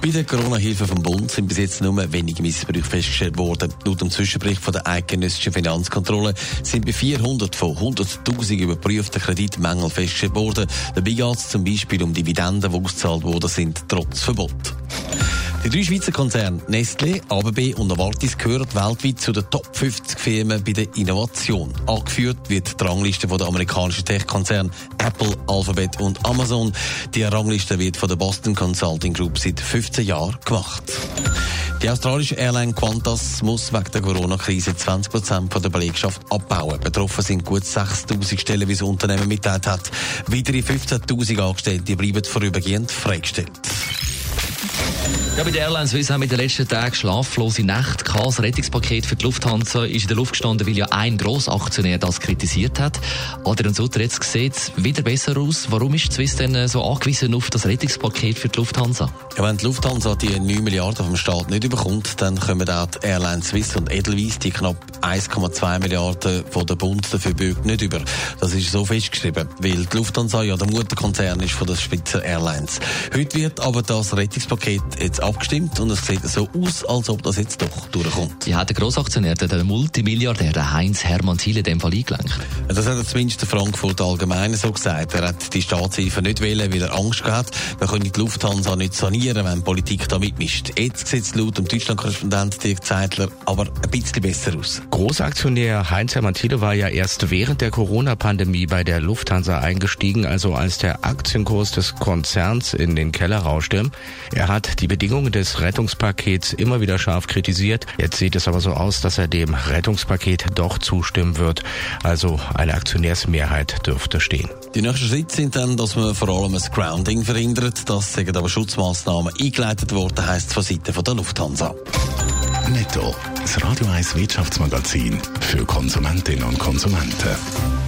Bei der Corona-Hilfe vom Bund sind bis jetzt nur wenige Missbrüche festgestellt worden. Laut dem Zwischenbericht von der eidgenössischen Finanzkontrolle sind bei 400 von 100.000 überprüften Kreditmängeln festgestellt worden. Dabei geht es zum Beispiel um Dividenden, die ausgezahlt worden sind, trotz Verbot. Die drei Schweizer Konzerne Nestlé, ABB und Novartis gehören weltweit zu den Top 50 Firmen bei der Innovation. Angeführt wird die Rangliste der amerikanischen Tech-Konzerne Apple, Alphabet und Amazon. Die Rangliste wird von der Boston Consulting Group seit 15 Jahren gemacht. Die australische Airline Qantas muss wegen der Corona-Krise 20 Prozent der Belegschaft abbauen. Betroffen sind gut 6.000 Stellen, wie das Unternehmen mitteilt hat. Weitere 15.000 Angestellte bleiben vorübergehend freigestellt. Ja, bei der Airline Swiss haben wir in den letzten Tagen schlaflose Nächte gehabt. Das Rettungspaket für die Lufthansa ist in der Luft gestanden, weil ja ein Grossaktionär das kritisiert hat. Adrian Sutter, jetzt sieht es wieder besser aus. Warum ist die Swiss denn so angewiesen auf das Rettungspaket für die Lufthansa? Ja, wenn die Lufthansa die 9 Milliarden vom Staat nicht überkommt, dann kommen auch die Airline Swiss und Edelweiss die knapp 1,2 Milliarden von der Bund dafür bürgt nicht über. Das ist so festgeschrieben, weil die Lufthansa ja der Mutterkonzern ist von der Spitzer Airlines. Heute wird aber das Rettungspaket jetzt abgestimmt und es sieht so aus, als ob das jetzt doch durchkommt. Ja, der Grossaktionär, der Multimilliardär, der Heinz Hermann Thiele, in dem Fall eingelenkt. Das hat er zumindest der Frankfurt Allgemeine so gesagt. Er hat die Staatshilfe nicht wählen, weil er Angst gehabt hat. Man könne die Lufthansa nicht sanieren, wenn die Politik da mitmischt. Jetzt sieht es laut dem Deutschland-Korrespondent Dirk Zeitler aber ein bisschen besser aus. Großaktionär Heinz Hermann Thiele war ja erst während der Corona-Pandemie bei der Lufthansa eingestiegen, also als der Aktienkurs des Konzerns in den Keller rauschte. Er hat die Bedingungen des Rettungspakets immer wieder scharf kritisiert. Jetzt sieht es aber so aus, dass er dem Rettungspaket doch zustimmen wird. Also eine Aktionärsmehrheit dürfte stehen. Die nächsten Schritte sind dann, dass man vor allem ein Grounding verhindert. Das sind aber Schutzmaßnahmen eingeleitet worden, heisst von Seiten der Lufthansa. Netto. Das Radio 1 Wirtschaftsmagazin für Konsumentinnen und Konsumenten.